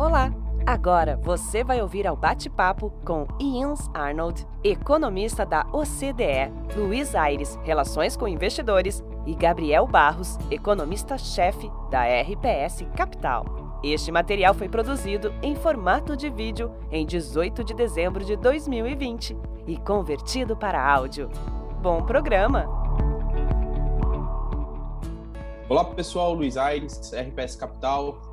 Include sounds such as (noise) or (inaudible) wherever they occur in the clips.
Olá! Agora você vai ouvir ao bate-papo com Ians Arnold, economista da OCDE, Luiz Aires, Relações com Investidores, e Gabriel Barros, economista-chefe da RPS Capital. Este material foi produzido em formato de vídeo em 18 de dezembro de 2020 e convertido para áudio. Bom programa! Olá pessoal, Luiz Aires, RPS Capital,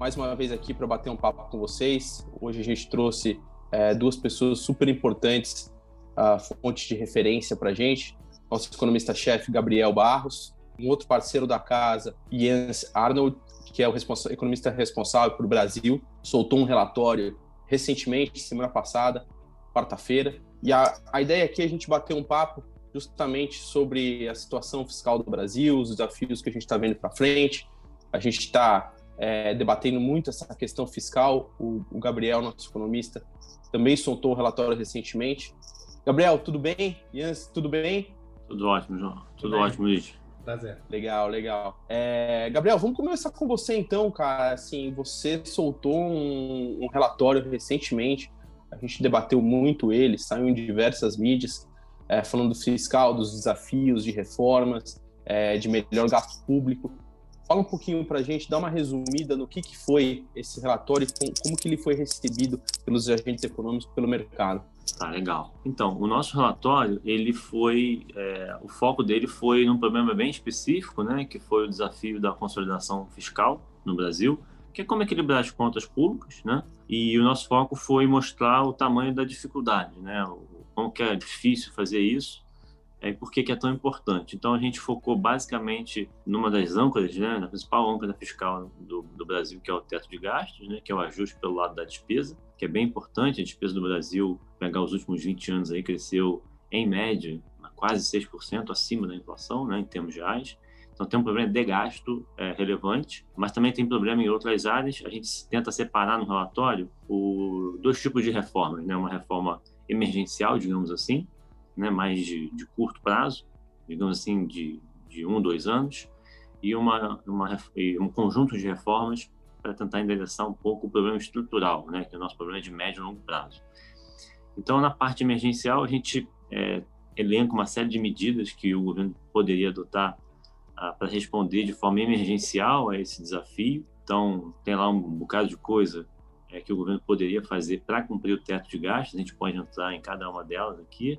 mais uma vez aqui para bater um papo com vocês. Hoje a gente trouxe é, duas pessoas super importantes, uh, fontes de referência para a gente. Nosso economista-chefe, Gabriel Barros, um outro parceiro da casa, Jens Arnold, que é o responsa economista responsável por Brasil, soltou um relatório recentemente, semana passada, quarta-feira. E a, a ideia aqui é a gente bater um papo justamente sobre a situação fiscal do Brasil, os desafios que a gente está vendo para frente. A gente está é, debatendo muito essa questão fiscal. O, o, Gabriel, nosso economista, também soltou um relatório recentemente. Gabriel, tudo bem? Jans, tudo bem? Tudo ótimo, João. Tudo, tudo ótimo, Luiz. Prazer. Legal, legal. É, Gabriel, vamos começar com você então, cara. Assim, você soltou um, um relatório recentemente. A gente debateu muito ele, saiu em diversas mídias, é, falando do fiscal, dos desafios de reformas, é, de melhor gasto público. Fala um pouquinho para a gente, dá uma resumida no que, que foi esse relatório e como, que ele foi recebido pelos agentes econômicos, pelo mercado. Tá, legal. Então, o nosso relatório, ele foi, é, o foco dele foi num problema bem específico, né, que foi o desafio da consolidação fiscal no Brasil, que é como equilibrar as contas públicas, né, e o nosso foco foi mostrar o tamanho da dificuldade, né, como que é difícil fazer isso, é, por que, que é tão importante. Então, a gente focou basicamente numa das âncoras, né, na principal âncora fiscal do, do Brasil, que é o teto de gastos, né, que é o ajuste pelo lado da despesa, que é bem importante. A despesa do Brasil, pegar os últimos 20 anos, aí cresceu, em média, quase 6% acima da inflação, né, em termos reais. Então, tem um problema de gasto é, relevante, mas também tem problema em outras áreas. A gente tenta separar no relatório o, dois tipos de reformas, né, uma reforma emergencial, digamos assim, né, mais de, de, curto prazo, digamos assim, de, de um, dois anos, e uma, uma, um conjunto de reformas para tentar endereçar um pouco o problema estrutural, né, que é o nosso problema de médio e longo prazo. Então, na parte emergencial, a gente é, elenca uma série de medidas que o governo poderia adotar ah, para responder de forma emergencial a esse desafio. Então, tem lá um bocado de coisa é, que o governo poderia fazer para cumprir o teto de gastos. A gente pode entrar em cada uma delas aqui.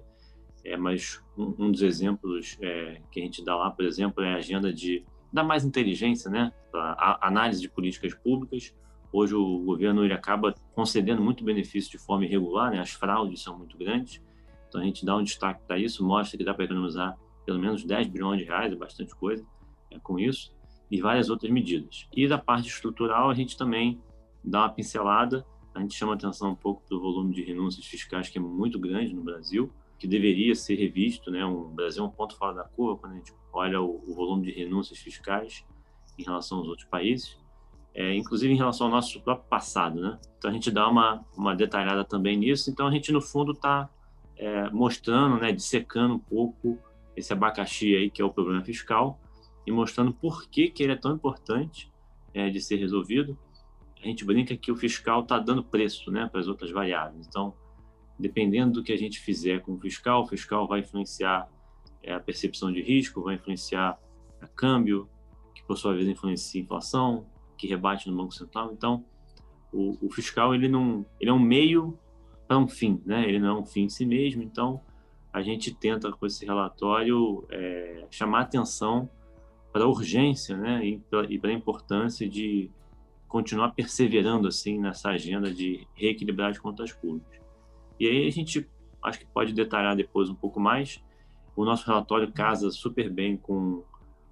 É, mas um, um, dos exemplos é, que a gente dá lá, por exemplo, é a agenda de dar mais inteligência, né, para análise de políticas públicas. Hoje o governo ele acaba concedendo muito benefício de forma irregular, né, as fraudes são muito grandes. Então a gente dá um destaque para isso, mostra que dá para economizar pelo menos 10 bilhões de reais, é bastante coisa é, com isso, e várias outras medidas. E da parte estrutural a gente também dá uma pincelada, a gente chama atenção um pouco para o volume de renúncias fiscais que é muito grande no Brasil, que deveria ser revisto, né? O Brasil é um ponto fora da curva quando a gente olha o, o volume de renúncias fiscais em relação aos outros países, é, inclusive em relação ao nosso próprio passado, né? Então a gente dá uma, uma detalhada também nisso. Então a gente no fundo está é, mostrando, né, dissecando um pouco esse abacaxi aí que é o problema fiscal e mostrando por que que ele é tão importante é, de ser resolvido. A gente brinca que o fiscal está dando preço, né, para as outras variáveis. Então dependendo do que a gente fizer com o fiscal, o fiscal vai influenciar é, a percepção de risco, vai influenciar a câmbio, que por sua vez influencia a inflação, que rebate no Banco Central. Então, o, o fiscal ele não, ele é um meio para um fim, né? Ele não é um fim em si mesmo. Então, a gente tenta com esse relatório é, chamar atenção para a urgência, né? E para a importância de continuar perseverando assim nessa agenda de reequilibrar as contas públicas. E aí a gente acho que pode detalhar depois um pouco mais. O nosso relatório casa super bem com,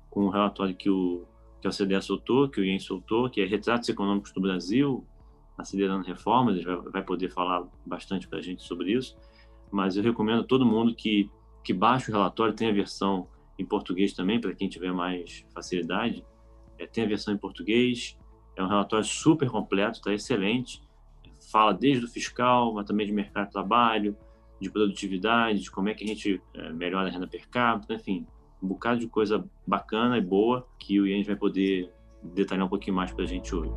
com o relatório que o, que a CDE soltou, que o IEM soltou, que é Retratos Econômicos do Brasil, acelerando reformas, ele vai, vai poder falar bastante para a gente sobre isso. Mas eu recomendo a todo mundo que, que baixe o relatório, tem a versão em português também, para quem tiver mais facilidade. É, tem a versão em português, é um relatório super completo, está excelente fala desde o fiscal, mas também de mercado de trabalho, de produtividade, de como é que a gente é, melhora a renda per capita, enfim, um bocado de coisa bacana e boa que o Ian vai poder detalhar um pouquinho mais para a gente hoje.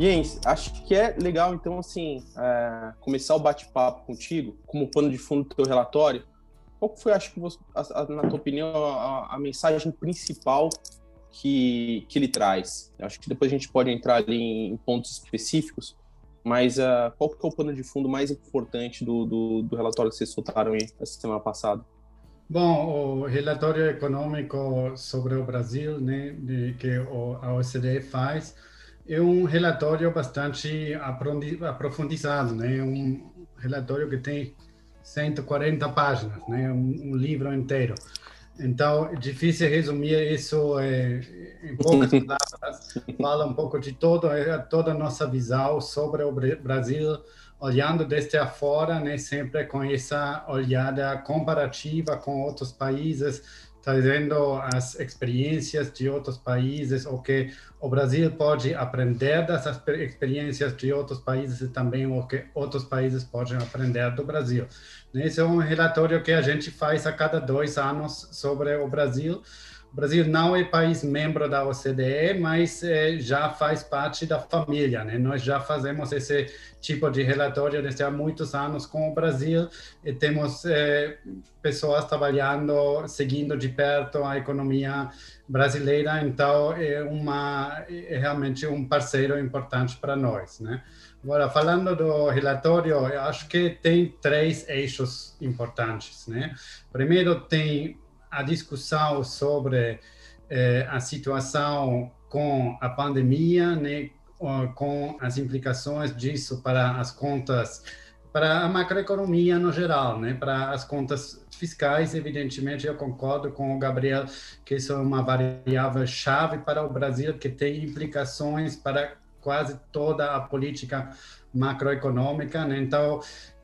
Jens, acho que é legal, então, assim, é, começar o bate-papo contigo, como pano de fundo do teu relatório. Qual foi, acho que, você, a, a, na tua opinião, a, a, mensagem principal que, que ele traz? Acho que depois a gente pode entrar em, em pontos específicos, mas uh, qual que é o pano de fundo mais importante do, do, do relatório que vocês soltaram essa semana passada? Bom, o relatório econômico sobre o Brasil, né, que a OCDE faz, é um relatório bastante aprofundado, né? Um relatório que tem 140 páginas, né? Um, um livro inteiro. Então, é difícil resumir isso é, em poucas palavras. Fala um pouco de todo, é, toda a nossa visão sobre o Brasil, olhando desde afora, né? Sempre com essa olhada comparativa com outros países, trazendo as experiências de outros países, o que o Brasil pode aprender dessas experiências de outros países e também o que outros países podem aprender do Brasil. Esse é um relatório que a gente faz a cada dois anos sobre o Brasil, o Brasil não é país membro da OCDE, mas é, já faz parte da família. Né? Nós já fazemos esse tipo de relatório desde há muitos anos com o Brasil e temos é, pessoas trabalhando, seguindo de perto a economia brasileira. Então, é, uma, é realmente um parceiro importante para nós. Né? Agora, falando do relatório, eu acho que tem três eixos importantes. Né? Primeiro, tem a discussão sobre eh, a situação com a pandemia, né, com as implicações disso para as contas, para a macroeconomia no geral, né, para as contas fiscais, evidentemente eu concordo com o Gabriel que isso é uma variável chave para o Brasil que tem implicações para quase toda a política macroeconômica, né? Então,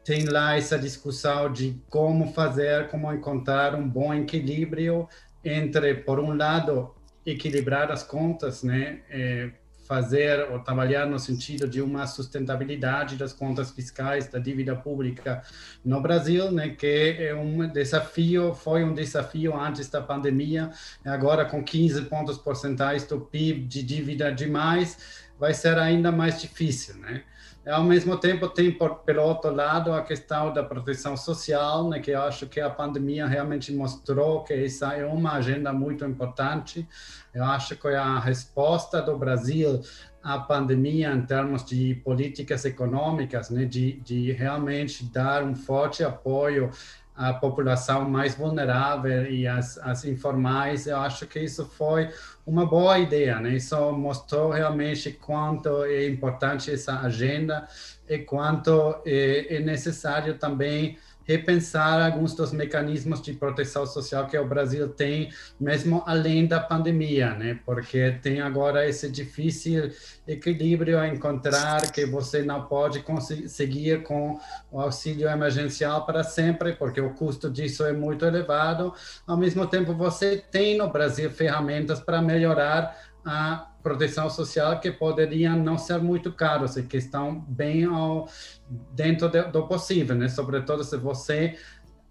tem lá essa discussão de como fazer, como encontrar um bom equilíbrio entre, por um lado, equilibrar as contas, né, é, fazer ou trabalhar no sentido de uma sustentabilidade das contas fiscais da dívida pública no Brasil, né, que é um desafio, foi um desafio antes da pandemia, agora com 15 pontos percentuais do PIB de dívida demais, vai ser ainda mais difícil, né? Ao mesmo tempo, tem, por, pelo outro lado, a questão da proteção social, né, que eu acho que a pandemia realmente mostrou que essa é uma agenda muito importante. Eu acho que a resposta do Brasil à pandemia, em termos de políticas econômicas, né, de, de realmente dar um forte apoio a população mais vulnerável e as, as informais, eu acho que isso foi uma boa ideia, né? Isso mostrou realmente quanto é importante essa agenda e quanto é, é necessário também repensar alguns dos mecanismos de proteção social que o Brasil tem, mesmo além da pandemia, né? Porque tem agora esse difícil equilíbrio a encontrar que você não pode conseguir com o auxílio emergencial para sempre, porque o custo disso é muito elevado. Ao mesmo tempo, você tem no Brasil ferramentas para melhorar a proteção social que poderiam não ser muito caros e que estão bem ao, dentro de, do possível, né? Sobretudo se você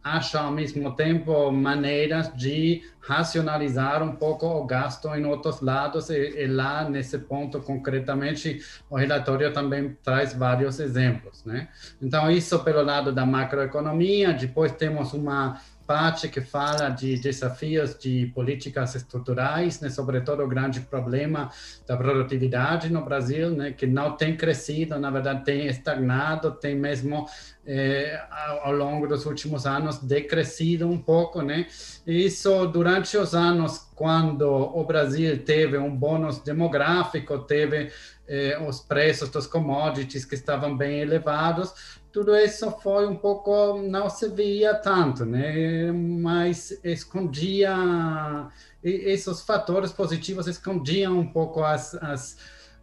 acha ao mesmo tempo maneiras de racionalizar um pouco o gasto em outros lados e, e, lá nesse ponto concretamente o relatório também traz vários exemplos, né? Então isso pelo lado da macroeconomia, depois temos uma parte que fala de desafios de políticas estruturais, né, sobretudo o grande problema da produtividade no Brasil, né, que não tem crescido, na verdade tem estagnado, tem mesmo eh, ao, longo dos últimos anos decrescido um pouco, né? Isso durante os anos quando o Brasil teve um bônus demográfico, teve eh, os preços dos commodities que estavam bem elevados, tudo isso foi um pouco não se via tanto, né? Mas escondia esses fatores positivos escondiam um pouco as, as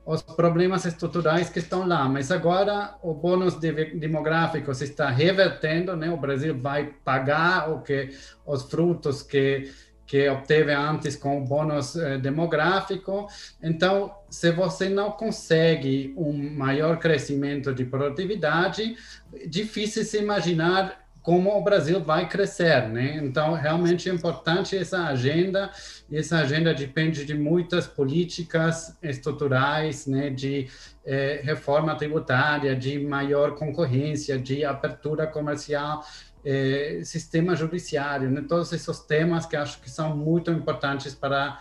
os problemas estruturais que estão lá. Mas agora o bônus demográfico se está revertendo, né? O Brasil vai pagar o que os frutos que que obteve antes com o bônus eh, demográfico. Então, se você não consegue um maior crescimento de produtividade, difícil se imaginar como o Brasil vai crescer, né? Então, realmente é importante essa agenda. Essa agenda depende de muitas políticas estruturais, né? De eh, reforma tributária, de maior concorrência, de abertura comercial, eh, sistema judiciário, né? Todos esses temas que acho que são muito importantes para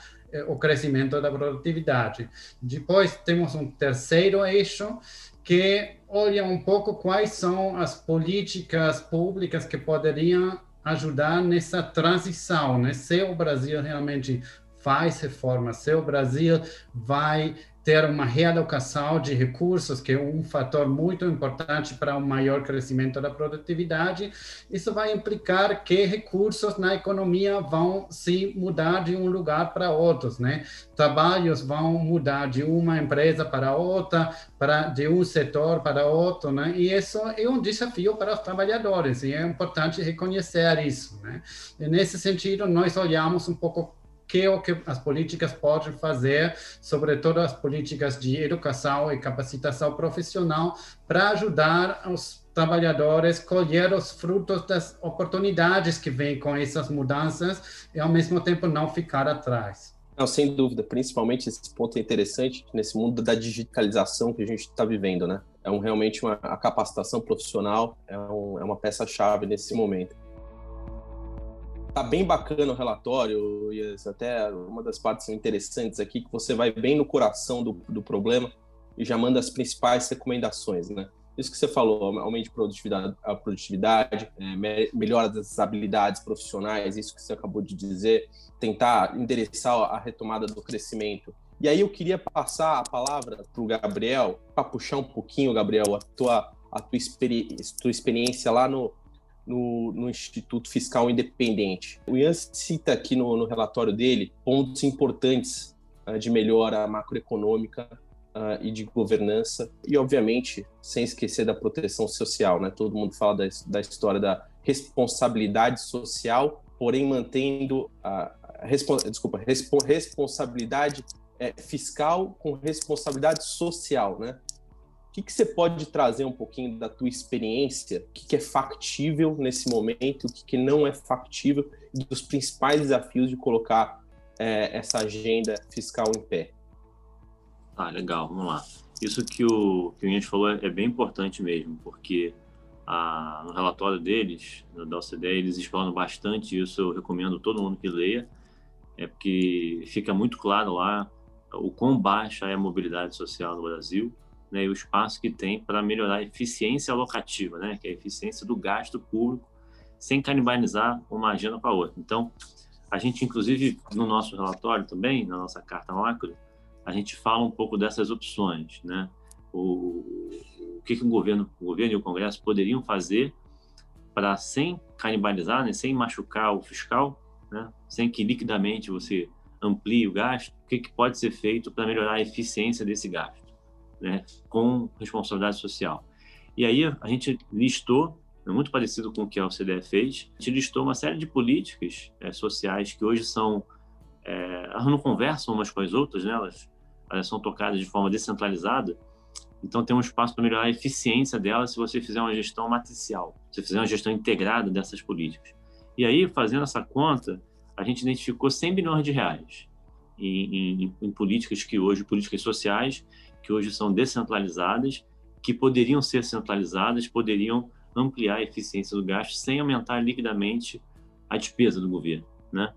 o crescimento da produtividade. Depois temos um terceiro eixo que olha um pouco quais são as políticas públicas que poderiam ajudar nessa transição, né? Se o Brasil realmente faz reforma, se o Brasil vai ter uma realocação de recursos, que é um fator muito importante para um maior crescimento da produtividade. Isso vai implicar que recursos na economia vão se mudar de um lugar para outros, né? Trabalhos vão mudar de uma empresa para outra, para de um setor para outro, né? E isso é um desafio para os trabalhadores e é importante reconhecer isso, né? E nesse sentido, nós olhamos um pouco que o que as políticas podem fazer, sobretudo as políticas de educação e capacitação profissional, para ajudar os trabalhadores colher os frutos das oportunidades que vêm com essas mudanças e, ao mesmo tempo, não ficar atrás. Não, sem dúvida, principalmente esse ponto é interessante nesse mundo da digitalização que a gente está vivendo, né? É um, realmente uma a capacitação profissional é, um, é uma peça-chave nesse momento. Tá bem bacana o relatório, e até uma das partes interessantes aqui, que você vai bem no coração do, do problema e já manda as principais recomendações, né? Isso que você falou, aumente produtividade, a produtividade, é, melhora das habilidades profissionais, isso que você acabou de dizer, tentar endereçar a retomada do crescimento. E aí eu queria passar a palavra para o Gabriel, para puxar um pouquinho, Gabriel, a tua, a tua, experi tua experiência lá no, no, no, Instituto Fiscal Independente. O Ian cita aqui no, no relatório dele pontos importantes uh, de melhora macroeconômica uh, e de governança, e obviamente sem esquecer da proteção social. Né? Todo mundo fala da, da história da responsabilidade social, porém mantendo a, a desculpa, respo, responsabilidade é, fiscal com responsabilidade social, né? Que, que você pode trazer um pouquinho da tua experiência? O que, que é factível nesse momento? O que, que não é factível? E dos principais desafios de colocar é, essa agenda fiscal em pé? Ah, legal, vamos lá. Isso que o que o Inês falou é, é bem importante mesmo, porque a, no relatório deles, da OCDE, eles exploram bastante isso. Eu recomendo todo mundo que leia, é porque fica muito claro lá o quão baixa é a mobilidade social no Brasil né, e o espaço que tem para melhorar a eficiência alocativa, né, que é a eficiência do gasto público, sem canibalizar uma agenda para outra. Então, a gente, inclusive, no nosso relatório também, na nossa carta macro, a gente fala um pouco dessas opções, né? O, o que, que o governo, o governo e o Congresso poderiam fazer para, sem canibalizar, né, sem machucar o fiscal, né, sem que liquidamente você amplie o gasto, o que, que pode ser feito para melhorar a eficiência desse gasto né, com responsabilidade social. E aí a gente listou, é muito parecido com o que a OCDE fez, a gente listou uma série de políticas é, sociais que hoje são, é, elas não conversam umas com as outras, né, elas, elas são tocadas de forma descentralizada, então tem um espaço para melhorar a eficiência delas se você fizer uma gestão matricial, se você fizer uma gestão integrada dessas políticas. E aí, fazendo essa conta, a gente identificou 100 bilhões de reais em, em, em políticas que hoje, políticas sociais, que hoje são descentralizadas, que poderiam ser centralizadas, poderiam ampliar a eficiência do gasto sem aumentar liquidamente a despesa do governo, né?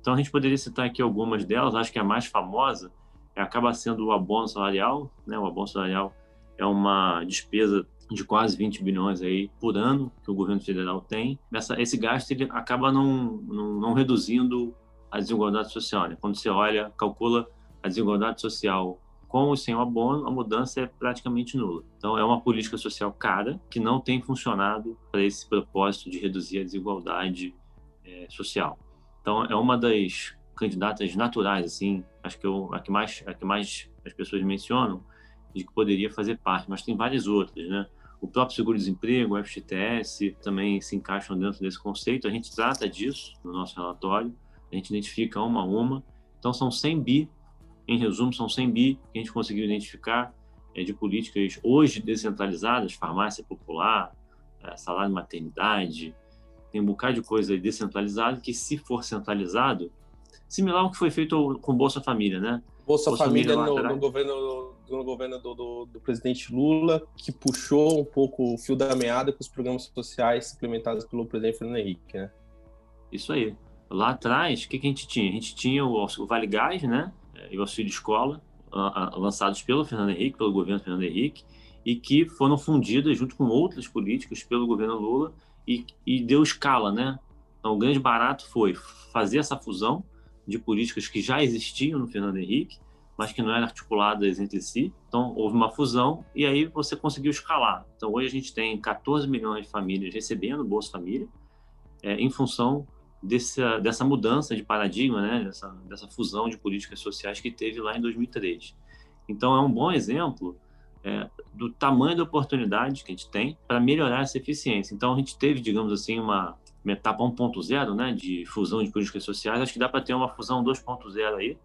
Então a gente poderia citar aqui algumas delas, acho que a mais famosa acaba sendo o abono salarial, né? O abono salarial é uma despesa de quase 20 bilhões aí por ano que o governo federal tem. Essa, esse gasto ele acaba não, não, não reduzindo a desigualdade social. Né? Quando você olha, calcula a desigualdade social com ou sem o abono, a mudança é praticamente nula. Então, é uma política social cara que não tem funcionado para esse propósito de reduzir a desigualdade é, social. Então, é uma das candidatas naturais, assim, acho que eu, a que mais, a que mais as pessoas mencionam, de que poderia fazer parte, mas tem várias outras, né? O próprio seguro-desemprego, o FGTS, também se encaixam dentro desse conceito. A gente trata disso no nosso relatório, a gente identifica uma a uma. Então, são 100 bi em resumo, são 100 bi que a gente conseguiu identificar é, de políticas hoje descentralizadas, farmácia popular, é, salário de maternidade, tem um bocado de coisa descentralizada que, se for centralizado, similar ao que foi feito com Bolsa Família, né? Bolsa, Bolsa Família, Família no, no, governo, no governo do, do, do, presidente Lula, que puxou um pouco o fio da meada com os programas sociais implementados pelo presidente Fernando Henrique, né? Isso aí. Lá atrás, o que, que a gente tinha? A gente tinha o, o Vale Gás, né? E o auxílio escola, lançados pelo Fernando Henrique, pelo governo Fernando Henrique, e que foram fundidas junto com outras políticas pelo governo Lula e, e deu escala, né? Então, o grande barato foi fazer essa fusão de políticas que já existiam no Fernando Henrique, mas que não eram articuladas entre si. Então, houve uma fusão e aí você conseguiu escalar. Então, hoje a gente tem 14 milhões de famílias recebendo Bolsa Família, é, em função dessa, dessa mudança de paradigma, né, dessa, dessa fusão de políticas sociais que teve lá em 2003. Então, é um bom exemplo é, do tamanho da oportunidade que a gente tem para melhorar essa eficiência. Então, a gente teve, digamos assim, uma, uma etapa 1.0 né, de fusão de políticas sociais. Acho que dá para ter uma fusão 2.0 aí,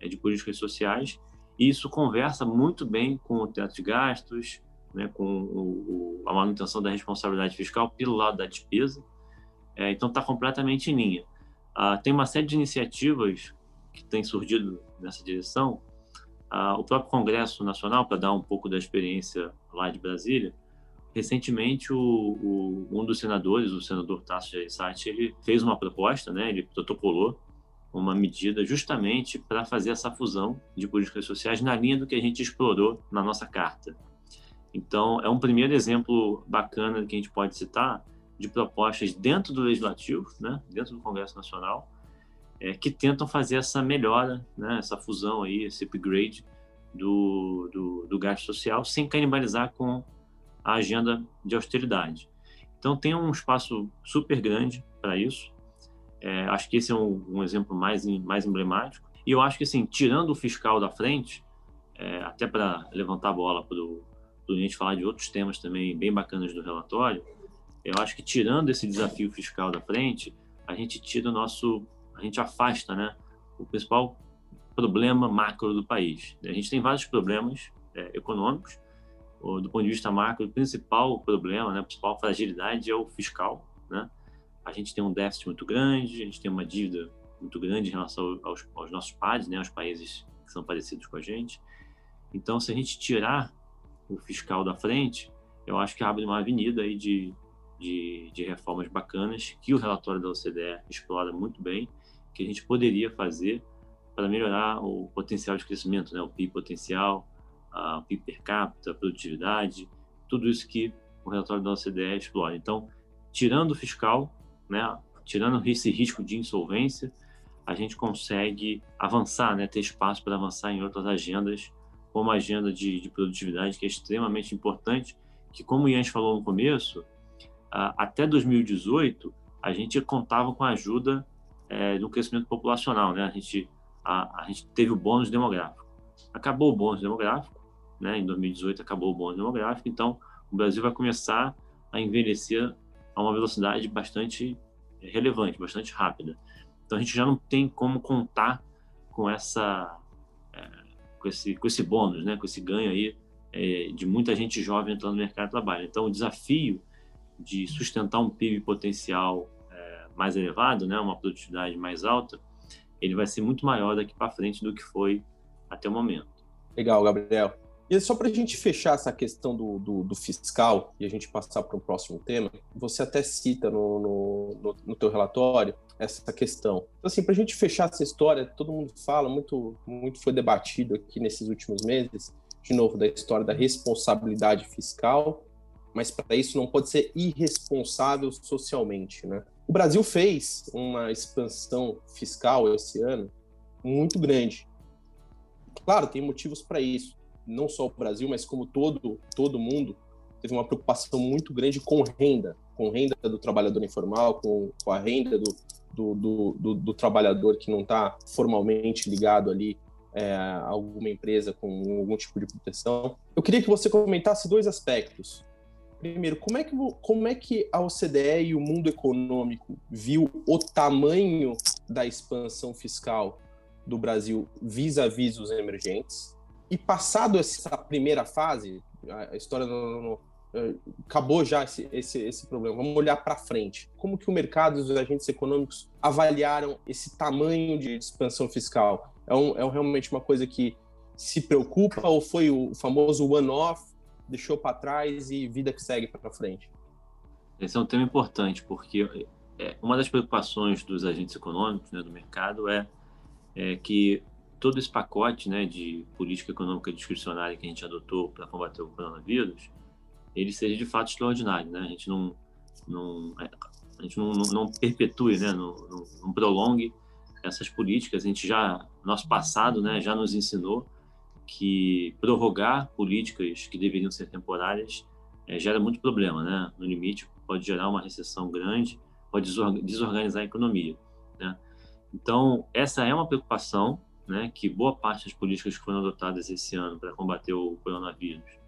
é, de políticas sociais. E isso conversa muito bem com o teto de gastos, né, com o, o, a manutenção da responsabilidade fiscal pelo lado da despesa. É, então, está completamente em linha. Ah, tem uma série de iniciativas que têm surgido nessa direção, ah, o próprio Congresso Nacional, para dar um pouco da experiência lá de Brasília, recentemente o, o, um dos senadores, o senador Tasso Gereissati, ele fez uma proposta, né, ele protocolou uma medida justamente para fazer essa fusão de políticas sociais na linha do que a gente explorou na nossa carta. Então, é um primeiro exemplo bacana que a gente pode citar de propostas dentro do legislativo, né, dentro do Congresso Nacional, é, que tentam fazer essa melhora, né, essa fusão aí, esse upgrade do, do, do gasto social, sem canibalizar com a agenda de austeridade. Então tem um espaço super grande para isso. É, acho que esse é um, um, exemplo mais, mais emblemático. E eu acho que, assim, tirando o fiscal da frente, é, até para levantar a bola para o gente falar de outros temas também bem bacanas do relatório, eu acho que tirando esse desafio fiscal da frente, a gente tira o nosso a gente afasta né, o principal problema macro do país. A gente tem vários problemas é, econômicos, do ponto de vista macro, o principal problema, né, a principal fragilidade é o fiscal. Né? A gente tem um déficit muito grande, a gente tem uma dívida muito grande em relação aos, aos nossos pares, né, aos países que são parecidos com a gente. Então, se a gente tirar o fiscal da frente, eu acho que abre uma avenida aí de, de, de reformas bacanas que o relatório da OCDE explora muito bem que a gente poderia fazer para melhorar o potencial de crescimento, né? o PIB potencial, o PIB per capita, a produtividade, tudo isso que o relatório da OCDE explora. Então, tirando o fiscal, né, tirando esse risco de insolvência, a gente consegue avançar, né, ter espaço para avançar em outras agendas, como a agenda de, de, produtividade, que é extremamente importante, que como o Ian falou no começo, até 2018, a gente contava com a ajuda é, do crescimento populacional, né? A gente, a, a gente teve o bônus demográfico. Acabou o bônus demográfico, né? Em 2018 acabou o bônus demográfico, então o Brasil vai começar a envelhecer a uma velocidade bastante relevante, bastante rápida. Então a gente já não tem como contar com essa é, com esse com esse bônus, né? Com esse ganho aí é, de muita gente jovem entrando no mercado de trabalho. Então o desafio de sustentar um PIB potencial mais elevado, né, uma produtividade mais alta, ele vai ser muito maior daqui para frente do que foi até o momento. Legal, Gabriel. E só para a gente fechar essa questão do, do, do, fiscal e a gente passar para o próximo tema, você até cita no, no, no teu relatório essa questão. Então, assim, para a gente fechar essa história, todo mundo fala, muito, muito foi debatido aqui nesses últimos meses, de novo, da história da responsabilidade fiscal, mas para isso não pode ser irresponsável socialmente, né? O Brasil fez uma expansão fiscal esse ano muito grande. Claro, tem motivos para isso. Não só o Brasil, mas como todo todo mundo teve uma preocupação muito grande com renda, com renda do trabalhador informal, com, com a renda do, do, do, do, do trabalhador que não está formalmente ligado ali é, a alguma empresa com algum tipo de proteção. Eu queria que você comentasse dois aspectos. Primeiro, como é, que, como é que a OCDE e o mundo econômico viu o tamanho da expansão fiscal do Brasil vis-à-vis -vis os emergentes? E passado essa primeira fase, a história não, não, acabou já esse, esse, esse problema, vamos olhar para frente. Como que o mercado e os agentes econômicos avaliaram esse tamanho de expansão fiscal? É, um, é realmente uma coisa que se preocupa ou foi o famoso one-off, deixou para trás e vida que segue para frente? Esse é um tema importante, porque é, uma das preocupações dos agentes econômicos, né, do mercado, é, é que todo esse pacote né, de política econômica discricionária que a gente adotou para combater o coronavírus, ele seja de fato extraordinário, né? A gente não, não é, a gente não, não, não perpetue, né? Não, não, não, prolongue essas políticas. A gente já, nosso passado, né, já nos ensinou que prorrogar políticas que deveriam ser temporárias é, gera muito problema, né? No limite, pode gerar uma recessão grande, pode desorganizar a economia, né? Então, essa é uma preocupação, né, que boa parte das políticas que foram adotadas esse ano para combater o coronavírus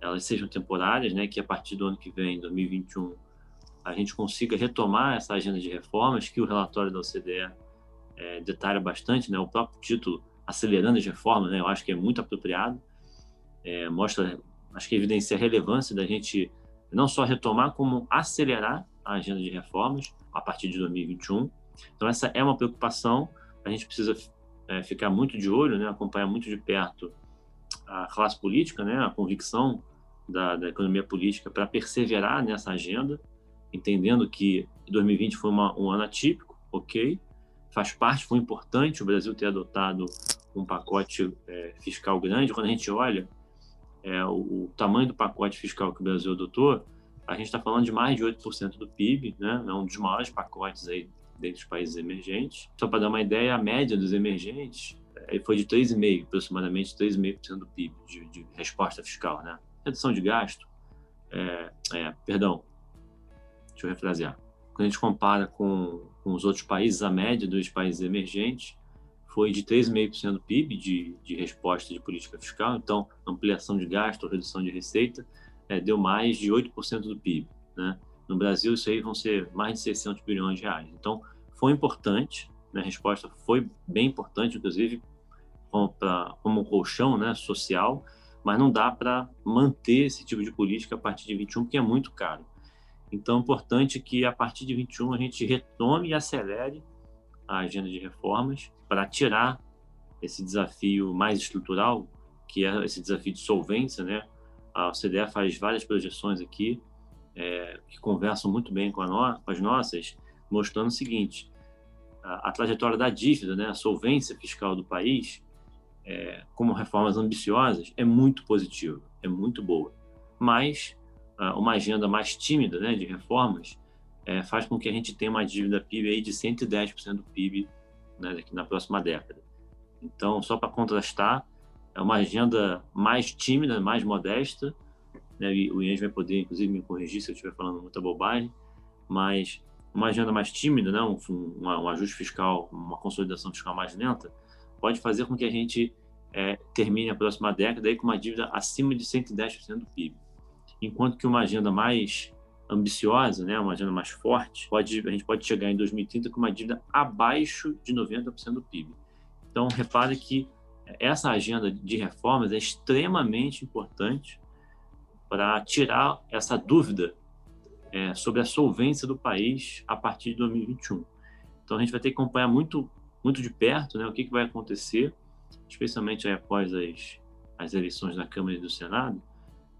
elas sejam temporárias, né, que a partir do ano que vem, 2021, a gente consiga retomar essa agenda de reformas que o relatório da OCDE é, detalha bastante, né, o próprio título acelerando as reformas, né, eu acho que é muito apropriado, é, mostra, acho que evidencia a relevância da gente não só retomar como acelerar a agenda de reformas a partir de 2021. Então essa é uma preocupação, a gente precisa é, ficar muito de olho, né, acompanhar muito de perto a classe política, né, a convicção da, da economia política para perseverar nessa agenda, entendendo que 2020 foi uma, um ano atípico, ok, faz parte, foi importante o Brasil ter adotado um pacote é, fiscal grande. Quando a gente olha é, o, o, tamanho do pacote fiscal que o Brasil adotou, a gente está falando de mais de 8% do PIB, né? é um dos maiores pacotes aí dentre os países emergentes. Só para dar uma ideia, a média dos emergentes é, foi de 3,5%, aproximadamente 3,5% do PIB de, de resposta fiscal. Né? redução de gasto, é, é, perdão, deixa eu refrasear. Quando a gente compara com, com, os outros países, a média dos países emergentes foi de 3,5% do PIB de, de resposta de política fiscal, então ampliação de gasto redução de receita é, deu mais de 8% do PIB. Né? No Brasil, isso aí vão ser mais de 600 bilhões de reais. Então, foi importante, né? a resposta foi bem importante, inclusive como, pra, como um colchão né, social, mas não dá para manter esse tipo de política a partir de 21, porque é muito caro. Então, é importante que a partir de 21 a gente retome e acelere a agenda de reformas para tirar esse desafio mais estrutural, que é esse desafio de solvência, né? A OCDE faz várias projeções aqui é, que conversam muito bem com, no, com, as nossas, mostrando o seguinte: a, a trajetória da dívida, né, a solvência fiscal do país, é, como reformas ambiciosas é muito positiva, é muito boa. Mas uma agenda mais tímida né, de reformas é, faz com que a gente tenha uma dívida PIB aí de 110% do PIB né, daqui na próxima década. Então, só para contrastar, é uma agenda mais tímida, mais modesta. Né, o Ian vai poder, inclusive, me corrigir se eu estiver falando muita bobagem, mas uma agenda mais tímida, né, um, um, um ajuste fiscal, uma consolidação fiscal mais lenta, pode fazer com que a gente é, termine a próxima década aí com uma dívida acima de 110% do PIB. Enquanto que uma agenda mais ambiciosa, né, uma agenda mais forte, pode, a gente pode chegar em 2030 com uma dívida abaixo de 90% do PIB. Então, repare que essa agenda de reformas é extremamente importante para tirar essa dúvida é, sobre a solvência do país a partir de 2021. Então, a gente vai ter que acompanhar muito muito de perto né, o que, que vai acontecer, especialmente após as, as eleições da Câmara e do Senado,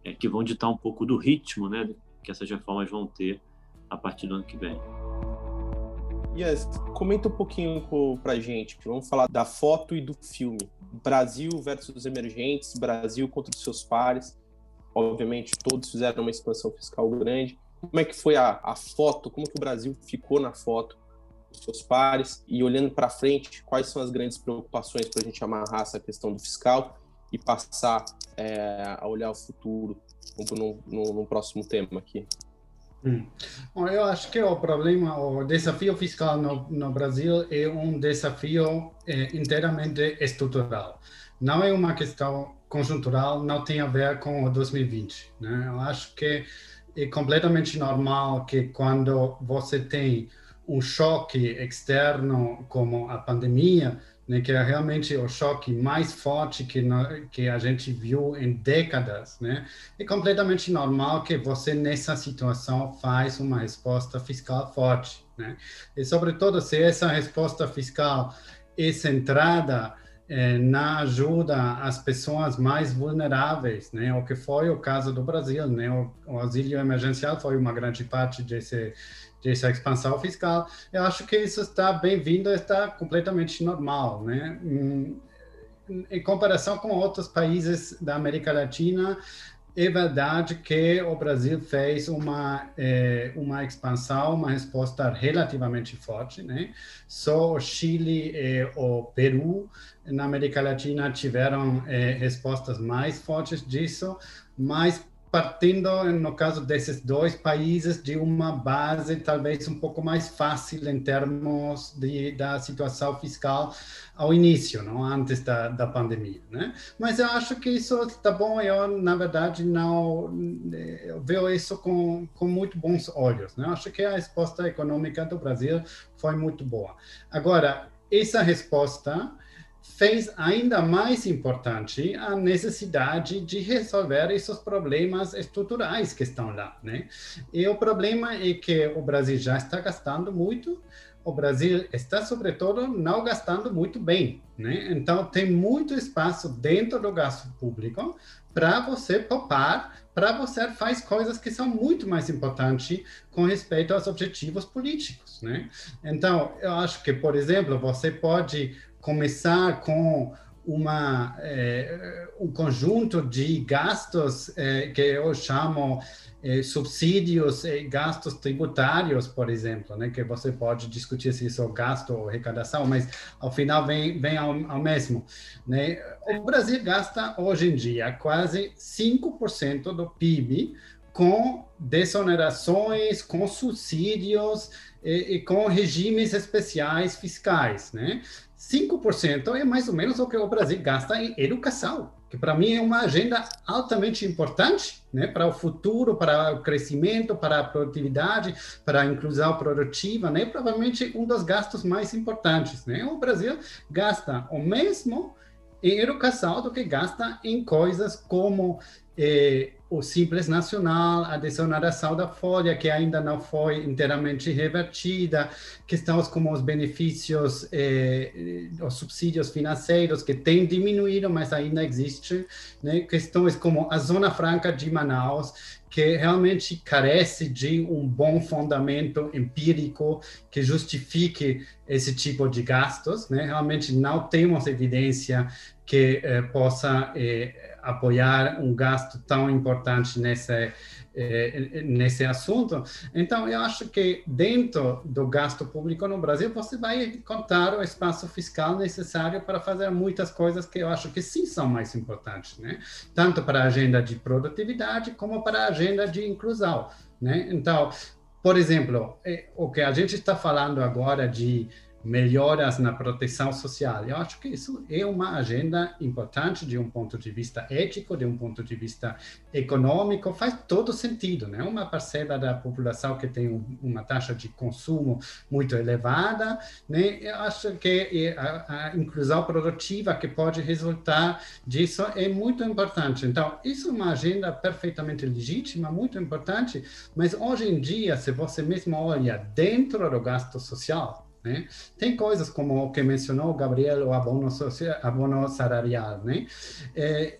é, que vão ditar um pouco do ritmo né, que essas reformas vão ter a partir do ano que vem. Yes, comenta um pouquinho para a gente. Vamos falar da foto e do filme. Brasil versus emergentes, Brasil contra os seus pares. Obviamente, todos fizeram uma expansão fiscal grande. Como é que foi a, a foto? Como que o Brasil ficou na foto? os seus pares e olhando para frente, quais são as grandes preocupações para a gente amarrar essa questão do fiscal e passar é, a olhar o futuro no, no, no próximo tema aqui. Hum. Bom, eu acho que o problema, o desafio fiscal no, no Brasil é um desafio é, inteiramente estrutural. Não é uma questão conjuntural, não tem a ver com o 2020. Né? Eu acho que é completamente normal que quando você tem um choque externo como a pandemia né, que é realmente o choque mais forte que, que a gente viu em décadas, né, é completamente normal que você, nessa situação, faz uma resposta fiscal forte. Né? E, sobretudo, se essa resposta fiscal é centrada eh, na ajuda às pessoas mais vulneráveis, né? O que foi o caso do Brasil, né? O, o auxílio emergencial foi uma grande parte desse dessa expansão fiscal. Eu acho que isso está bem-vindo, está completamente normal, né? Hum, em comparação com outros países da América Latina, é verdade que o Brasil fez uma é, uma expansão, uma resposta relativamente forte, né? Só o Chile e o Peru na América Latina tiveram é, respostas mais fortes disso, mas partindo, no caso desses dois países, de uma base talvez um pouco mais fácil em termos de, da situação fiscal ao início, não antes da, da pandemia, né? Mas eu acho que isso está bom. Eu na verdade não eu vejo isso com, com muito bons olhos, né? Eu acho que a resposta econômica do Brasil foi muito boa. Agora essa resposta fez ainda mais importante a necessidade de resolver esses problemas estruturais que estão lá, né? E o problema é que o Brasil já está gastando muito, o Brasil está, sobretudo, não gastando muito bem, né? Então, tem muito espaço dentro do gasto público para você poupar, para você fazer coisas que são muito mais importantes com respeito aos objetivos políticos, né? Então, eu acho que, por exemplo, você pode começar com uma, é, um conjunto de gastos é, que eu chamo é, subsídios e gastos tributários, por exemplo, né, que você pode discutir se isso é gasto ou arrecadação, mas ao final vem, vem ao, ao mesmo. Né? O Brasil gasta hoje em dia quase 5% do PIB com desonerações, com subsídios e, e, com regimes especiais fiscais, né? 5% é mais ou menos o que o Brasil gasta em educação, que para mim é uma agenda altamente importante né, para o futuro, para o crescimento, para a produtividade, para a inclusão produtiva, né, provavelmente um dos gastos mais importantes. Né? O Brasil gasta o mesmo em educação do que gasta em coisas como eh, o Simples Nacional, a desoneração da folha, que ainda não foi inteiramente revertida, questões como os benefícios, eh, os subsídios financeiros, que têm diminuído, mas ainda existem, né? questões como a Zona Franca de Manaus, que realmente carece de um bom fundamento empírico que justifique esse tipo de gastos, né? Realmente não temos evidência que eh, possa eh, apoiar um gasto tão importante nesse, eh, nesse assunto. Então, eu acho que dentro do gasto público no Brasil, você vai encontrar o espaço fiscal necessário para fazer muitas coisas que eu acho que sim são mais importantes, né? Tanto para a agenda de produtividade como para a agenda de inclusão, né? Então, por exemplo, eh, o que a gente está falando agora de melhoras na proteção social. Eu acho que isso é uma agenda importante de um ponto de vista ético, de um ponto de vista econômico, faz todo sentido, né? Uma parcela da população que tem uma taxa de consumo muito elevada, né? Eu acho que a, a inclusão produtiva que pode resultar disso é muito importante. Então, isso é uma agenda perfeitamente legítima, muito importante, mas hoje em dia, se você mesmo olha dentro do gasto social, né? Tem coisas como o que mencionou o Gabriel, o abono, social, abono salarial. Né? É,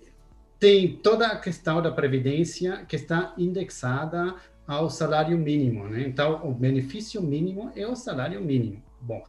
tem toda a questão da previdência que está indexada ao salário mínimo. Né? Então, o benefício mínimo é o salário mínimo. Bom,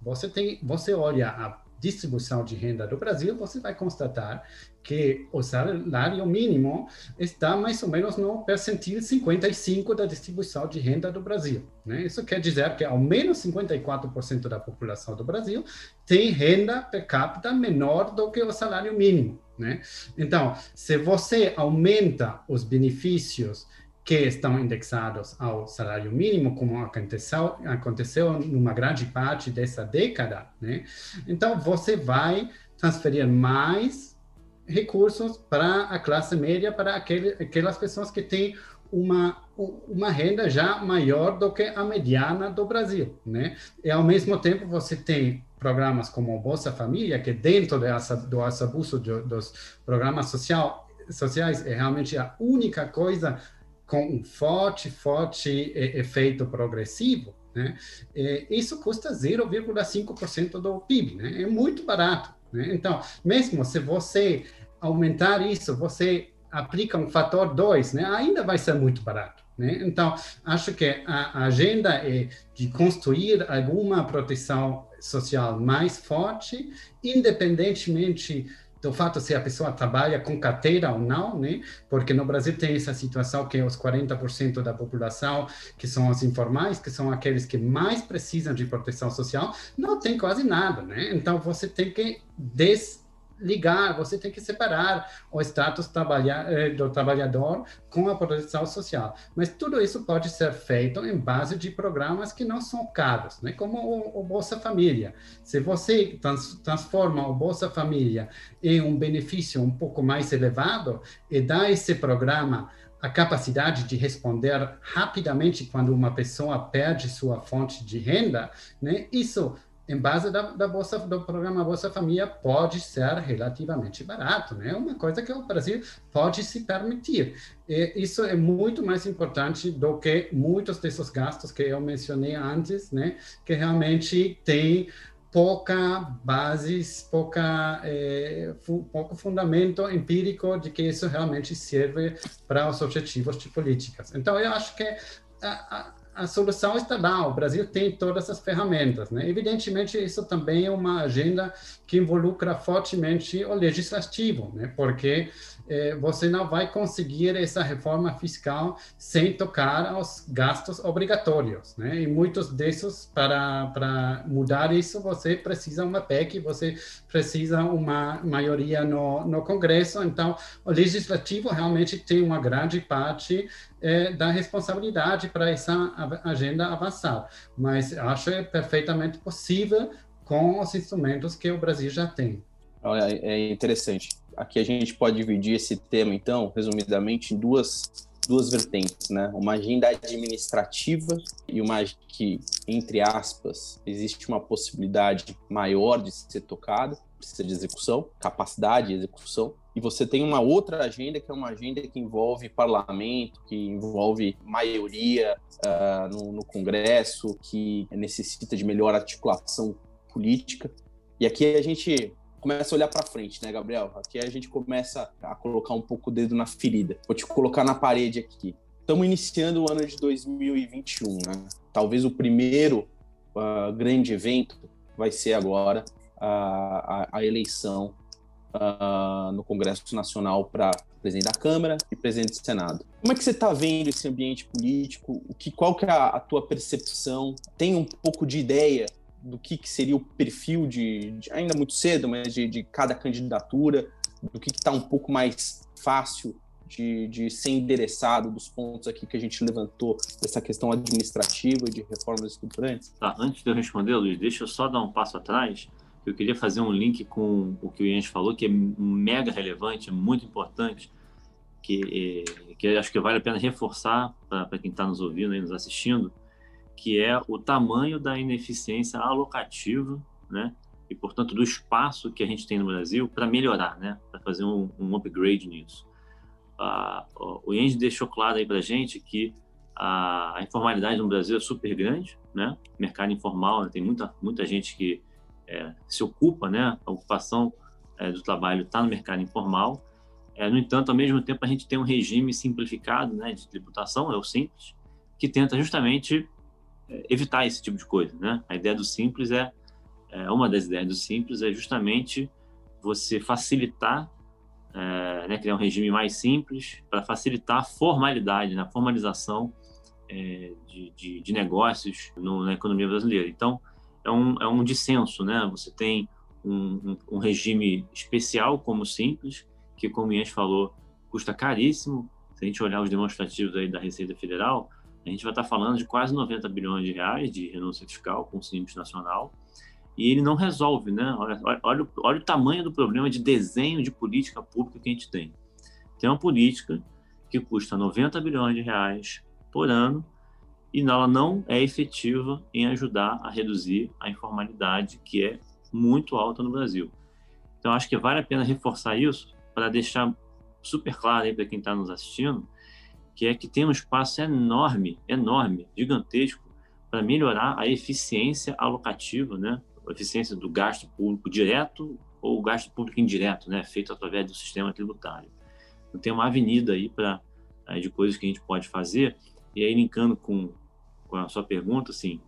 você tem, você olha a distribuição de renda do Brasil, você vai constatar que o salário mínimo está mais ou menos no percentil 55 da distribuição de renda do Brasil. Né? Isso quer dizer que ao menos 54% da população do Brasil tem renda per capita menor do que o salário mínimo. Né? Então, se você aumenta os benefícios que estão indexados ao salário mínimo, como aconteceu, aconteceu numa grande parte dessa década, né? Então, você vai transferir mais recursos para a classe média, para aquele, aquelas pessoas que têm uma, uma renda já maior do que a mediana do Brasil, né? E, ao mesmo tempo, você tem programas como Bolsa Família, que dentro dessa, do abuso dos programas social, sociais é realmente a única coisa com um forte, forte efeito progressivo, né? isso custa 0,5% do PIB, né? é muito barato. Né? Então, mesmo se você aumentar isso, você aplica um fator 2, né? ainda vai ser muito barato. Né? Então, acho que a agenda é de construir alguma proteção social mais forte, independentemente do fato se a pessoa trabalha com carteira ou não, né? Porque no Brasil tem essa situação que os 40% da população, que são os informais, que são aqueles que mais precisam de proteção social, não tem quase nada, né? Então você tem que des ligar, você tem que separar o status eh, do trabalhador com a proteção social. Mas tudo isso pode ser feito em base de programas que não são caros, né? como o, o Bolsa Família. Se você trans, transforma o Bolsa Família em um benefício um pouco mais elevado e dá esse programa a capacidade de responder rapidamente quando uma pessoa perde sua fonte de renda, né? Isso em base da, da bolsa, do programa Bolsa Família, pode ser relativamente barato, né? Uma coisa que o Brasil pode se permitir. E isso é muito mais importante do que muitos desses gastos que eu mencionei antes, né? Que realmente tem pouca bases, pouca é, fu pouco fundamento empírico de que isso realmente serve para os objetivos de políticas. Então, eu acho que a, a, a solução está lá, o Brasil tem todas as ferramentas. Né? Evidentemente, isso também é uma agenda que involucra fortemente o legislativo, né? porque eh, você não vai conseguir essa reforma fiscal sem tocar aos gastos obrigatórios. Né? E muitos desses, para, para mudar isso, você precisa uma PEC, você precisa uma maioria no, no Congresso. Então, o legislativo realmente tem uma grande parte é, da responsabilidade para essa agenda avançar. Mas acho é perfeitamente possível com os instrumentos que o Brasil já tem. É interessante. Aqui a gente pode dividir esse tema, então, resumidamente, em duas, duas vertentes, né? Uma agenda administrativa e uma que, entre aspas, existe uma possibilidade maior de ser tocada, precisa de execução, capacidade de execução, e você tem uma outra agenda que é uma agenda que envolve parlamento, que envolve maioria uh, no, no, Congresso, que necessita de melhor articulação política. E aqui a gente começa a olhar para frente, né, Gabriel? Aqui a gente começa a colocar um pouco o dedo na ferida. Vou te colocar na parede aqui. Estamos iniciando o ano de 2021, né? Talvez o primeiro uh, grande evento vai ser agora uh, a, a eleição uh, no Congresso Nacional para presidente da Câmara e presidente do Senado. Como é que você está vendo esse ambiente político? O que, qual que é a, a, tua percepção? Tem um pouco de ideia do que, que seria o perfil de, de ainda muito cedo, mas de, de cada candidatura, do que está um pouco mais fácil de, de, ser endereçado dos pontos aqui que a gente levantou, dessa questão administrativa de reformas estruturantes? Tá, antes de eu responder, Luiz, deixa eu só dar um passo atrás eu queria fazer um link com o que o Jens falou, que é mega relevante, é muito importante, que, é, que acho que vale a pena reforçar para quem está nos ouvindo e nos assistindo, que é o tamanho da ineficiência alocativa, né? E, portanto, do espaço que a gente tem no Brasil para melhorar, né? Para fazer um, um, upgrade nisso. Ah, o Jens deixou claro aí para a gente que a, informalidade no Brasil é super grande, né? Mercado informal, né? tem muita, muita gente que é, se ocupa, né, a ocupação é, do trabalho está no mercado informal. É, no entanto, ao mesmo tempo, a gente tem um regime simplificado né, de tributação, é o simples, que tenta justamente evitar esse tipo de coisa. Né? A ideia do simples é, é uma das ideias do simples é justamente você facilitar, é, né, criar um regime mais simples para facilitar a formalidade, né, a formalização é, de, de, de, negócios no, na economia brasileira. Então, é um, é um dissenso, né? Você tem um, um, um regime especial como simples, que, como o Ian falou, custa caríssimo. Se a gente olhar os demonstrativos aí da Receita Federal, a gente vai estar falando de quase 90 bilhões de reais de renúncia fiscal com o Simples Nacional, e ele não resolve, né? Olha, olha, olha o tamanho do problema de desenho de política pública que a gente tem. Tem uma política que custa 90 bilhões de reais por ano e ela não é efetiva em ajudar a reduzir a informalidade, que é muito alta no Brasil. Então, acho que vale a pena reforçar isso para deixar super claro aí para quem está nos assistindo, que é que tem um espaço enorme, enorme, gigantesco, para melhorar a eficiência alocativa, né? a eficiência do gasto público direto ou gasto público indireto, né? feito através do sistema tributário. Então, tem uma avenida aí para de coisas que a gente pode fazer, e aí linkando com, com a sua pergunta, assim,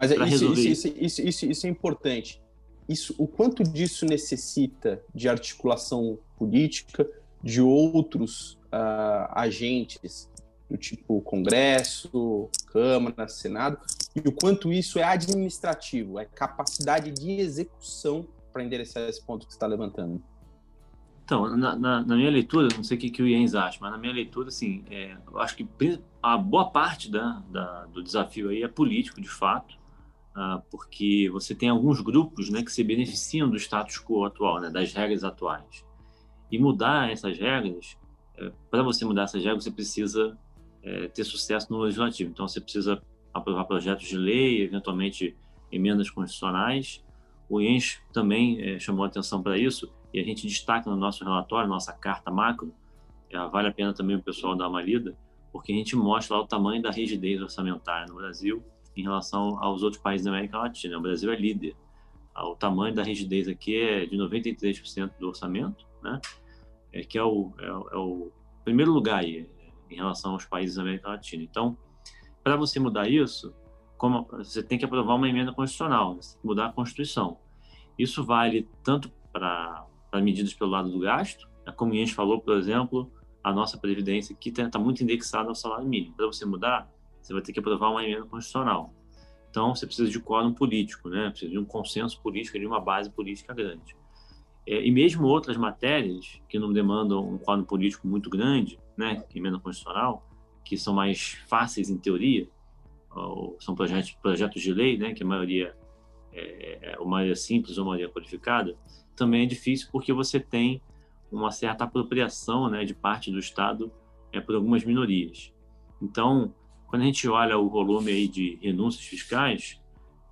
mas isso, resolver... isso, isso, isso, isso, é importante. Isso, o quanto disso necessita de articulação política, de outros uh, agentes do tipo Congresso, Câmara, Senado, e o quanto isso é administrativo, é capacidade de execução para endereçar esse ponto que você está levantando. Então, na, na, na, minha leitura, não sei o que, que o Jens acha, mas na minha leitura, assim, é, eu acho que a boa parte da, da, do desafio aí é político, de fato, uh, porque você tem alguns grupos né, que se beneficiam do status quo atual, né, das regras atuais. E mudar essas regras, é, para você mudar essas regras, você precisa é, ter sucesso no legislativo. Então, você precisa aprovar projetos de lei, eventualmente emendas constitucionais. O IENS também é, chamou atenção para isso e a gente destaca no nosso relatório, nossa carta macro, é, vale a pena também o pessoal dar uma lida, porque a gente mostra lá o tamanho da rigidez orçamentária no Brasil em relação aos outros países da América Latina. O Brasil é líder. Ah, o tamanho da rigidez aqui é de 93% do orçamento, né? É que é o, é, é o primeiro lugar aí, em relação aos países da América Latina. Então, para você mudar isso, como, você tem que aprovar uma emenda constitucional, você tem que mudar a Constituição. Isso vale tanto para medidas pelo lado do gasto, né? como a gente falou, por exemplo, a nossa Previdência aqui está muito indexada ao salário mínimo. Para você mudar, você vai ter que aprovar uma emenda constitucional. Então, você precisa de quórum político, né? precisa de um consenso político, de uma base política grande. É, e mesmo outras matérias que não demandam um quadro político muito grande, né, emenda constitucional, que são mais fáceis em teoria, são projetos, projetos de lei, né, que a maioria é, é uma maioria simples ou maioria qualificada, também é difícil porque você tem uma certa apropriação né, de parte do Estado é, por algumas minorias. Então, quando a gente olha o volume aí de renúncias fiscais,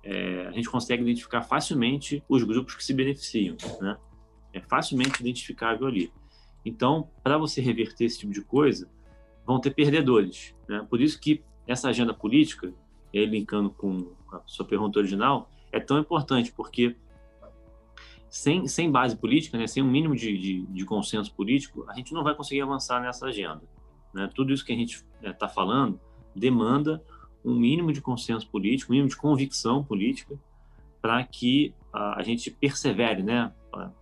é, a gente consegue identificar facilmente os grupos que se beneficiam. Né? É facilmente identificável ali. Então, para você reverter esse tipo de coisa, vão ter perdedores. Né? Por isso que essa agenda política, aí linkando com a sua pergunta original, é tão importante, porque sem, sem base política, né, sem um mínimo de, de, de consenso político, a gente não vai conseguir avançar nessa agenda. Né? Tudo isso que a gente está é, falando demanda um mínimo de consenso político, um mínimo de convicção política, para que a, gente persevere, né?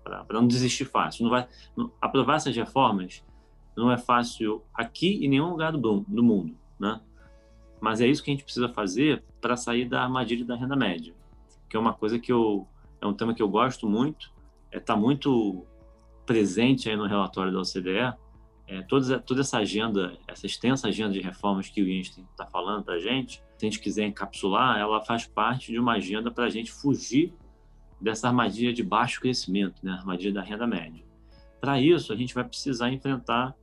para não desistir fácil. Não vai, não, aprovar essas reformas não é fácil aqui em nenhum lugar do, do mundo, né? Mas é isso que a gente precisa fazer para sair da armadilha da renda média, que é uma coisa que eu é um tema que eu gosto muito, está é, tá muito presente aí no relatório da OCDE. É, toda, toda essa agenda, essa extensa agenda de reformas que o Einstein está falando para a gente, se a gente quiser encapsular, ela faz parte de uma agenda para a gente fugir dessa armadilha de baixo crescimento, né? armadilha da renda média. Para isso, a gente vai precisar enfrentar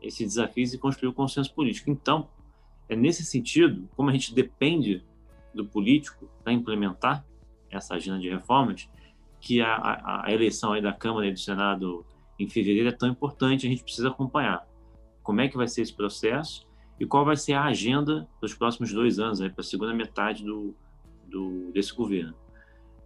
esses desafios e construir o consenso político. Então, é nesse sentido, como a gente depende do político para implementar essa agenda de reformas, que a, a, a, eleição aí da Câmara e do Senado em fevereiro é tão importante, a gente precisa acompanhar como é que vai ser esse processo e qual vai ser a agenda dos próximos dois anos, para a segunda metade do, do, desse governo.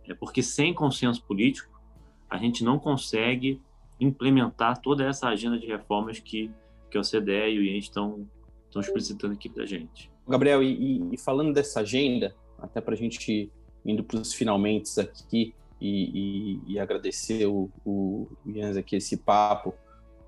É porque sem consenso político, a gente não consegue implementar toda essa agenda de reformas que, que a OCDE e o IEN estão, estão explicitando aqui para a gente. Gabriel, e, e, falando dessa agenda, até para a gente indo para os finalmente aqui e, e, e, agradecer o, o Jens aqui esse papo,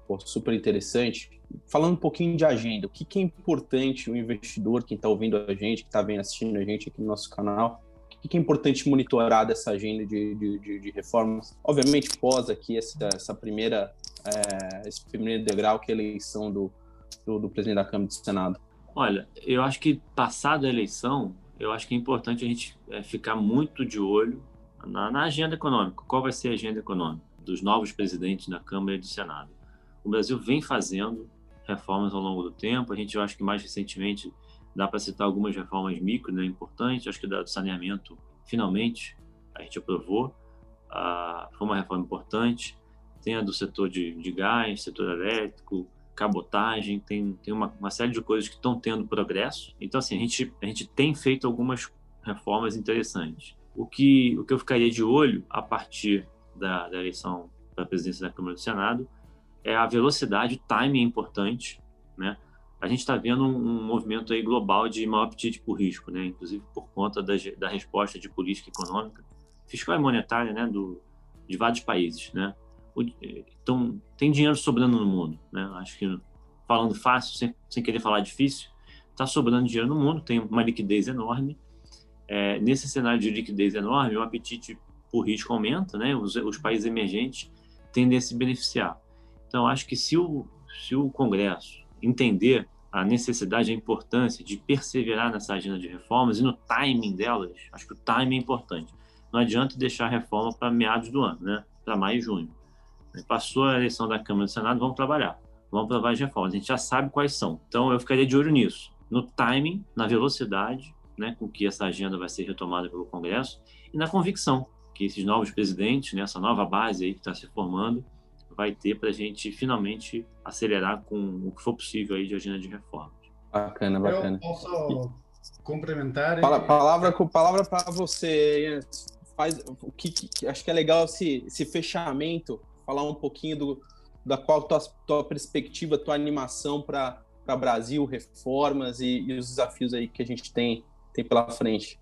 pô, super interessante. Falando um pouquinho de agenda, o que, que é importante o investidor, quem está ouvindo a gente, que está vendo assistindo a gente aqui no nosso canal, o que é importante monitorar dessa agenda de, de, de, de reformas? Obviamente, pós aqui essa, essa primeira, é, esse primeiro degrau, que é a eleição do, do, do, presidente da Câmara e do Senado. Olha, eu acho que passada a eleição, eu acho que é importante a gente é, ficar muito de olho na, na agenda econômica. Qual vai ser a agenda econômica dos novos presidentes da Câmara e do Senado? O Brasil vem fazendo reformas ao longo do tempo. A gente, eu acho que mais recentemente Dá para citar algumas reformas micro, né, importantes. Acho que do saneamento, finalmente, a gente aprovou. a, foi uma reforma importante. Tem a do setor de, de gás, setor elétrico, cabotagem, tem, tem uma, uma série de coisas que estão tendo progresso. Então, assim, a gente, a gente tem feito algumas reformas interessantes. O que, o que eu ficaria de olho a partir da, da eleição para a presidência da Câmara do Senado é a velocidade, o timing é importante, né? A gente está vendo um, um, movimento aí global de maior apetite por risco, né? Inclusive por conta da, da resposta de política econômica, fiscal e monetária, né? Do, de vários países, né? Então, tem dinheiro sobrando no mundo, né? Acho que falando fácil, sem, sem querer falar difícil, está sobrando dinheiro no mundo, tem uma liquidez enorme. É, nesse cenário de liquidez enorme, o apetite por risco aumenta, né? Os, os países emergentes tendem a se beneficiar. Então, acho que se o, se o Congresso entender a necessidade, a importância de perseverar nessa agenda de reformas e no timing delas, acho que o timing é importante. Não adianta deixar a reforma para meados do ano, né? Para maio e junho. Passou a eleição da Câmara e do Senado, vamos trabalhar. Vamos para várias reformas. A gente já sabe quais são. Então, eu ficaria de olho nisso. No timing, na velocidade, né, com que essa agenda vai ser retomada pelo Congresso e na convicção que esses novos presidentes, né, essa nova base aí que está se formando, vai ter para a gente finalmente acelerar com o que for possível aí de agenda de reformas. Bacana, bacana. Eu posso complementar? Fala, palavra com palavra para você, Faz o que, que, acho que é legal esse, esse fechamento, falar um pouquinho do da qual tua, tua perspectiva, tua animação para para Brasil, reformas e, e os desafios aí que a gente tem tem pela frente.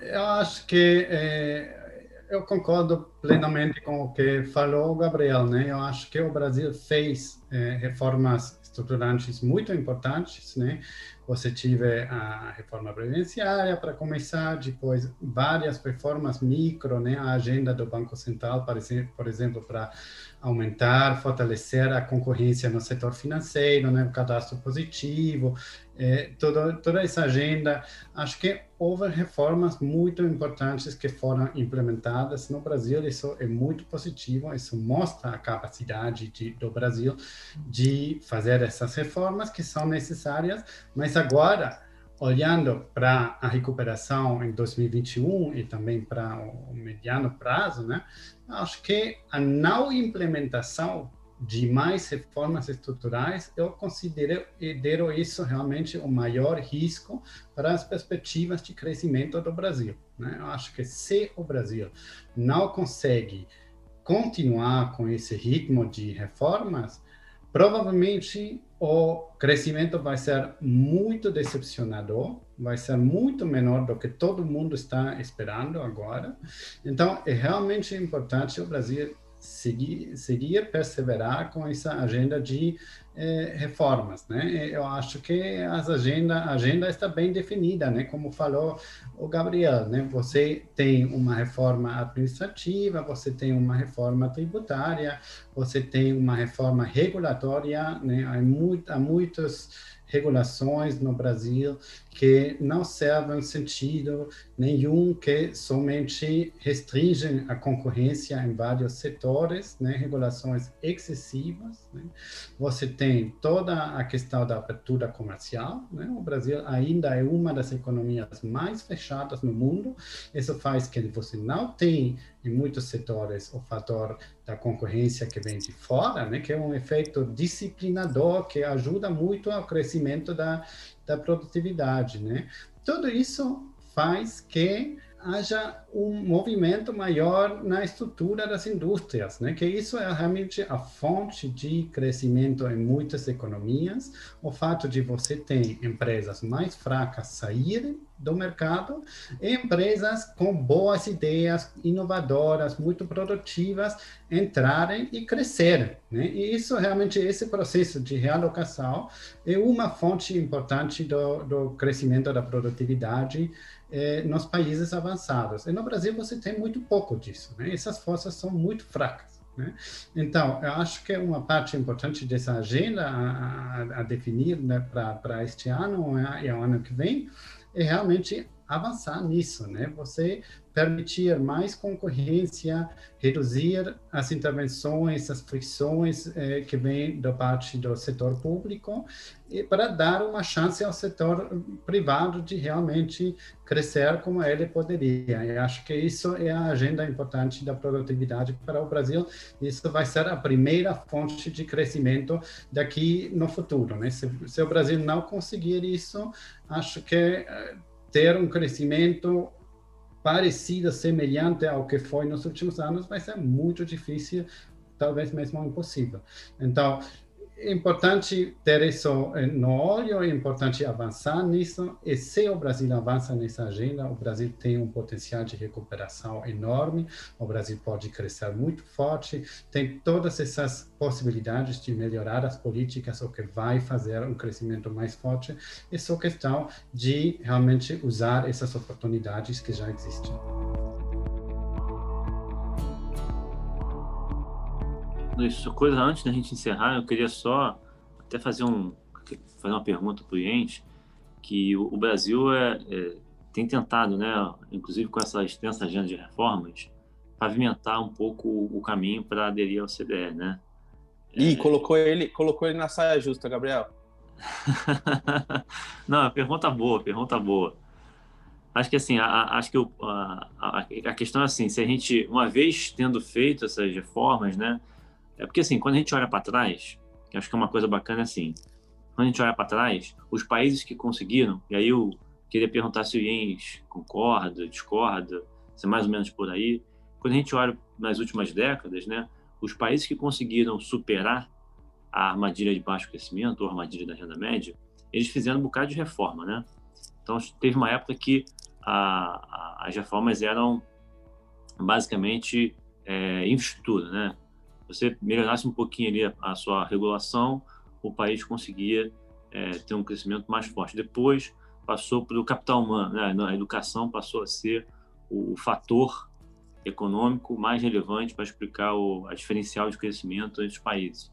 Eu acho que é, eu concordo plenamente com o que falou o Gabriel, né? Eu acho que o Brasil fez é, reformas estruturantes muito importantes, né? Você tive a reforma previdenciária para começar, depois várias reformas micro, né? A agenda do Banco Central, por exemplo, para aumentar, fortalecer a concorrência no setor financeiro, né? O cadastro positivo, é, toda, toda essa agenda. Acho que houve reformas muito importantes que foram implementadas no Brasil. Isso é muito positivo. Isso mostra a capacidade de, do Brasil de fazer essas reformas que são necessárias. Mas agora, olhando para a recuperação em 2021 e também para o mediano prazo, né? Acho que a não implementação de mais reformas estruturais, eu considero isso realmente o maior risco para as perspectivas de crescimento do Brasil. Né? Eu acho que se o Brasil não consegue continuar com esse ritmo de reformas, provavelmente o crescimento vai ser muito decepcionador, vai ser muito menor do que todo mundo está esperando agora. Então, é realmente importante o Brasil seguir, seguir perseverar com essa agenda de eh, reformas, né? Eu acho que as agenda, a agenda está bem definida, né? Como falou o Gabriel, né? Você tem uma reforma administrativa, você tem uma reforma tributária, você tem uma reforma regulatória, né? Há, muito, há muitos regulações no Brasil que não servem sentido nenhum, que somente restringem a concorrência em vários setores, né? regulações excessivas. Né? Você tem toda a questão da abertura comercial. Né? O Brasil ainda é uma das economias mais fechadas no mundo. Isso faz que você não tem em muitos setores o fator da concorrência que vem de fora, né, que é um efeito disciplinador que ajuda muito ao crescimento da, da produtividade, né? Tudo isso faz que haja um movimento maior na estrutura das indústrias, né? Que isso é realmente a fonte de crescimento em muitas economias. O fato de você ter empresas mais fracas saírem do mercado e empresas com boas ideias, inovadoras, muito produtivas entrarem e crescerem, né? E isso realmente esse processo de realocação é uma fonte importante do, do crescimento da produtividade eh, nos países avançados. E no Brasil você tem muito pouco disso, né? Essas forças são muito fracas. Né? Então, eu acho que é uma parte importante dessa agenda a, a, a definir né, para este ano e o ano que vem é realmente avançar nisso, né? Você permitir mais concorrência, reduzir as intervenções, as fricções eh, que vêm da parte do setor público, e para dar uma chance ao setor privado de realmente crescer como ele poderia. E acho que isso é a agenda importante da produtividade para o Brasil. Isso vai ser a primeira fonte de crescimento daqui no futuro. Né? Se, se o Brasil não conseguir isso, acho que eh, ter um crescimento parecido, semelhante ao que foi nos últimos anos, vai ser muito difícil, talvez mesmo impossível. Então, é importante ter isso no olho, é importante avançar nisso. E se o Brasil avança nessa agenda, o Brasil tem um potencial de recuperação enorme. O Brasil pode crescer muito forte. Tem todas essas possibilidades de melhorar as políticas, o que vai fazer um crescimento mais forte. É só questão de realmente usar essas oportunidades que já existem. Coisa antes da gente encerrar, eu queria só até fazer um fazer uma pergunta para o Jens, que o, o Brasil é, é, tem tentado, né, inclusive com essa extensa agenda de reformas, pavimentar um pouco o, caminho para aderir ao CDE, né? Ih, é... colocou ele, colocou ele na saia justa, Gabriel. (laughs) Não, pergunta boa, pergunta boa. Acho que assim, a, a, acho que o, a, a, questão é assim, se a gente, uma vez tendo feito essas reformas, né, é porque, assim, quando a gente olha para trás, acho que é uma coisa bacana assim, quando a gente olha para trás, os países que conseguiram, e aí eu queria perguntar se o Jens concorda, discorda, se é mais ou menos por aí. Quando a gente olha nas últimas décadas, né, os países que conseguiram superar a armadilha de baixo crescimento, ou a armadilha da renda média, eles fizeram um bocado de reforma, né? Então, teve uma época que a, a, as reformas eram basicamente é, infraestrutura, né? Você melhorasse um pouquinho ali a, a sua regulação, o país conseguia é, ter um crescimento mais forte. Depois passou para o capital humano, né? a educação passou a ser o, o fator econômico mais relevante para explicar o a diferencial de crescimento entre os países.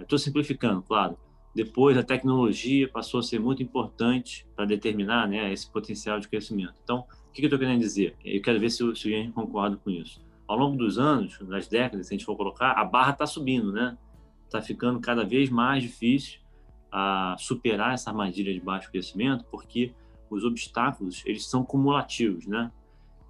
Estou é, simplificando, claro. Depois, a tecnologia passou a ser muito importante para determinar né, esse potencial de crescimento. Então, o que, que eu estou querendo dizer? Eu quero ver se se o Ian concorda com isso ao longo dos anos, das décadas, se a gente for colocar, a barra está subindo, né? Está ficando cada vez mais difícil a superar essa armadilha de baixo crescimento, porque os obstáculos eles são cumulativos, né?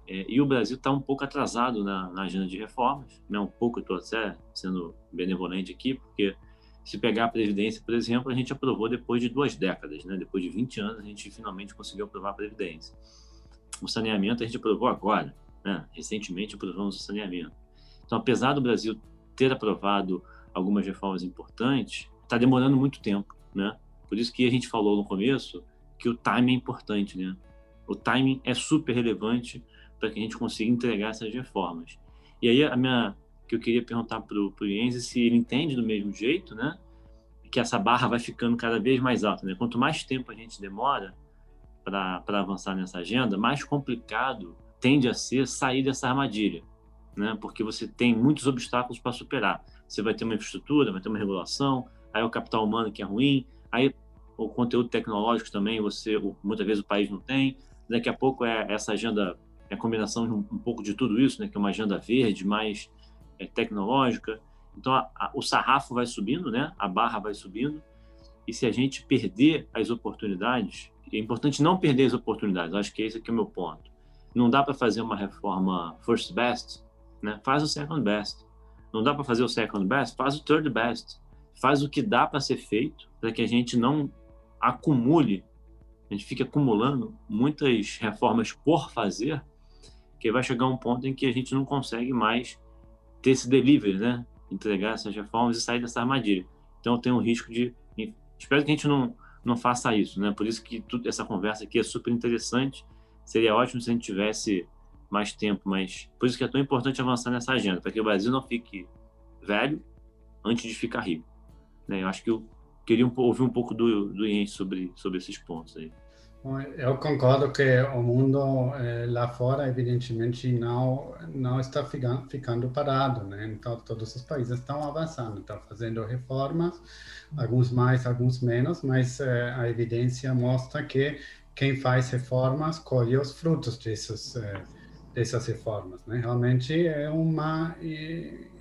É, e o Brasil está um pouco atrasado na, na, agenda de reformas, né? Um pouco, estou até sendo benevolente aqui, porque se pegar a Previdência, por exemplo, a gente aprovou depois de duas décadas, né? Depois de 20 anos, a gente finalmente conseguiu aprovar a Previdência. O saneamento a gente aprovou agora, né? recentemente aprovamos o saneamento. Então, apesar do Brasil ter aprovado algumas reformas importantes, está demorando muito tempo, né? Por isso que a gente falou no começo que o timing é importante, né? O timing é super relevante para que a gente consiga entregar essas reformas. E aí a minha que eu queria perguntar para o Jens se ele entende do mesmo jeito, né? Que essa barra vai ficando cada vez mais alta, né? Quanto mais tempo a gente demora para avançar nessa agenda, mais complicado tende a ser sair dessa armadilha, né? Porque você tem muitos obstáculos para superar. Você vai ter uma infraestrutura, vai ter uma regulação, aí o capital humano que é ruim, aí o conteúdo tecnológico também você muitas vezes o país não tem. Daqui a pouco é essa agenda é a combinação de um, um pouco de tudo isso, né? Que é uma agenda verde mais é, tecnológica. Então a, a, o sarrafo vai subindo, né? A barra vai subindo. E se a gente perder as oportunidades, é importante não perder as oportunidades. Acho que esse aqui é o meu ponto não dá para fazer uma reforma first best, né? Faz o second best. Não dá para fazer o second best, faz o third best. Faz o que dá para ser feito para que a gente não acumule, a gente fique acumulando muitas reformas por fazer, que vai chegar um ponto em que a gente não consegue mais ter esse delivery, né? Entregar essas reformas e sair dessa armadilha. Então tem um risco de espero que a gente não não faça isso, né? Por isso que tudo, essa conversa aqui é super interessante seria ótimo se a gente tivesse mais tempo, mas por isso que é tão importante avançar nessa agenda, para que o Brasil não fique velho antes de ficar rico. Né? Eu acho que eu queria ouvir um pouco do, do Ian sobre, sobre esses pontos aí. Eu concordo que o mundo eh, lá fora, evidentemente, não não está ficando, ficando parado, né? Então, todos os países estão avançando, estão fazendo reformas, alguns mais, alguns menos, mas eh, a evidência mostra que quem faz reformas colhe os frutos dessas, eh, dessas reformas. Né? Realmente é uma,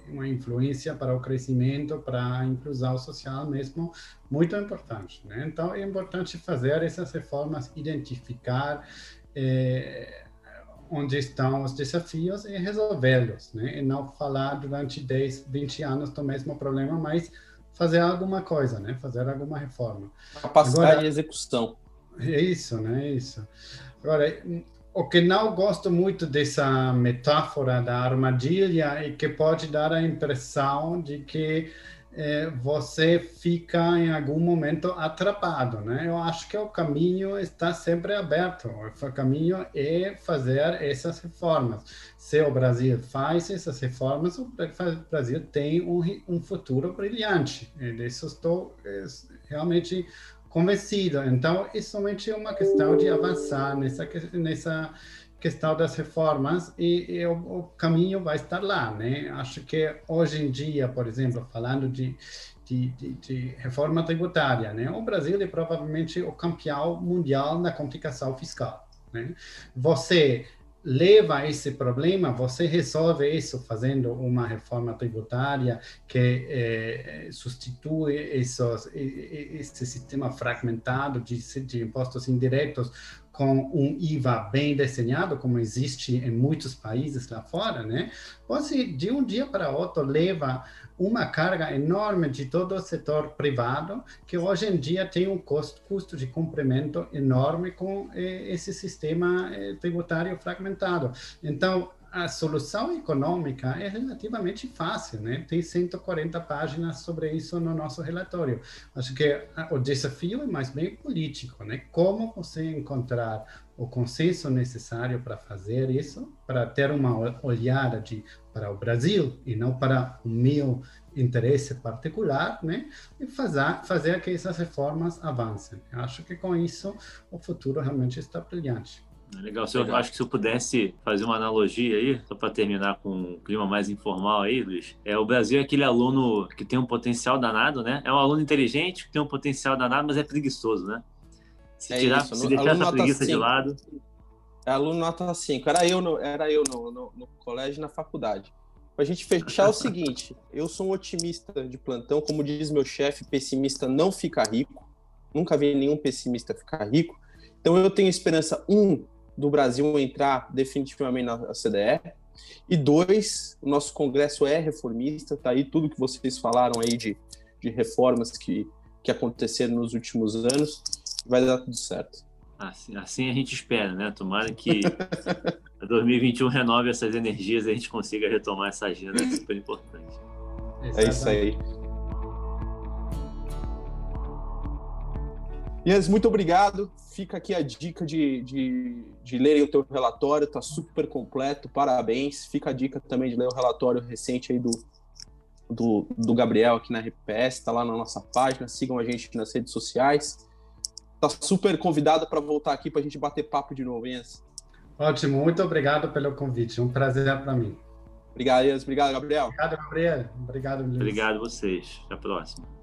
uma influência para o crescimento, para a inclusão social mesmo, muito importante. Né? Então, é importante fazer essas reformas, identificar eh, onde estão os desafios e resolvê-los, né? E não falar durante 10, 20 anos do mesmo problema, mas fazer alguma coisa, né? Fazer alguma reforma. Capacidade Agora, de execução. É isso, né? É isso. Agora, o que não gosto muito dessa metáfora da armadilha é que pode dar a impressão de que é, você fica em algum momento atrapado, né? Eu acho que o caminho está sempre aberto. O caminho é fazer essas reformas. Se o Brasil faz essas reformas, o Brasil tem um, um futuro brilhante. Disso estou é, realmente convencido. Então, é somente uma questão de avançar nessa nessa questão das reformas e, e o, o, caminho vai estar lá, né? Acho que hoje em dia, por exemplo, falando de, de, de, de reforma tributária, né? O Brasil é provavelmente o campeão mundial na complicação fiscal, né? Você leva esse problema, você resolve isso fazendo uma reforma tributária que eh, substitui esses, esse sistema fragmentado de, de impostos indiretos com um IVA bem desenhado, como existe em muitos países lá fora, né? Você, de um dia para outro, leva uma carga enorme de todo o setor privado, que hoje em dia tem um custo, custo de cumprimento enorme com eh, esse sistema eh, tributário fragmentado. Então, a solução econômica é relativamente fácil, né? Tem 140 páginas sobre isso no nosso relatório. Acho que o desafio é mais bem político, né? Como você encontrar o consenso necessário para fazer isso, para ter uma olhada de para o Brasil e não para o meu interesse particular, né? E fazer fazer que essas reformas avancem. Acho que com isso o futuro realmente está brilhante. Legal. Se eu acho que se eu pudesse fazer uma analogia aí, só para terminar com um clima mais informal aí, Luiz, é o Brasil é aquele aluno que tem um potencial danado, né? É um aluno inteligente que tem um potencial danado, mas é preguiçoso, né? Se, é tirar, isso. se deixar essa preguiça de lado. É aluno nota 5. Era eu no, era eu no, no, no colégio e na faculdade. Para a gente fechar é o (laughs) seguinte: eu sou um otimista de plantão, como diz meu chefe, pessimista não fica rico. Nunca vi nenhum pessimista ficar rico. Então eu tenho esperança, um, do Brasil entrar definitivamente na CDE. E dois, o nosso Congresso é reformista, tá aí tudo que vocês falaram aí de, de reformas que, que aconteceram nos últimos anos, vai dar tudo certo. Assim, assim a gente espera, né? Tomara que (laughs) 2021 renove essas energias e a gente consiga retomar essa agenda super importante. É isso aí. Ians, muito obrigado. Fica aqui a dica de, de, de lerem o teu relatório, está super completo, parabéns. Fica a dica também de ler o relatório recente aí do, do, do Gabriel aqui na RPS, está lá na nossa página, sigam a gente nas redes sociais. Tá super convidado para voltar aqui para a gente bater papo de novo, Ians. Ótimo, muito obrigado pelo convite, um prazer para mim. Obrigado, Ians. Obrigado, Gabriel. Obrigado, Gabriel. Obrigado, Luiz. Obrigado a vocês. Até a próxima.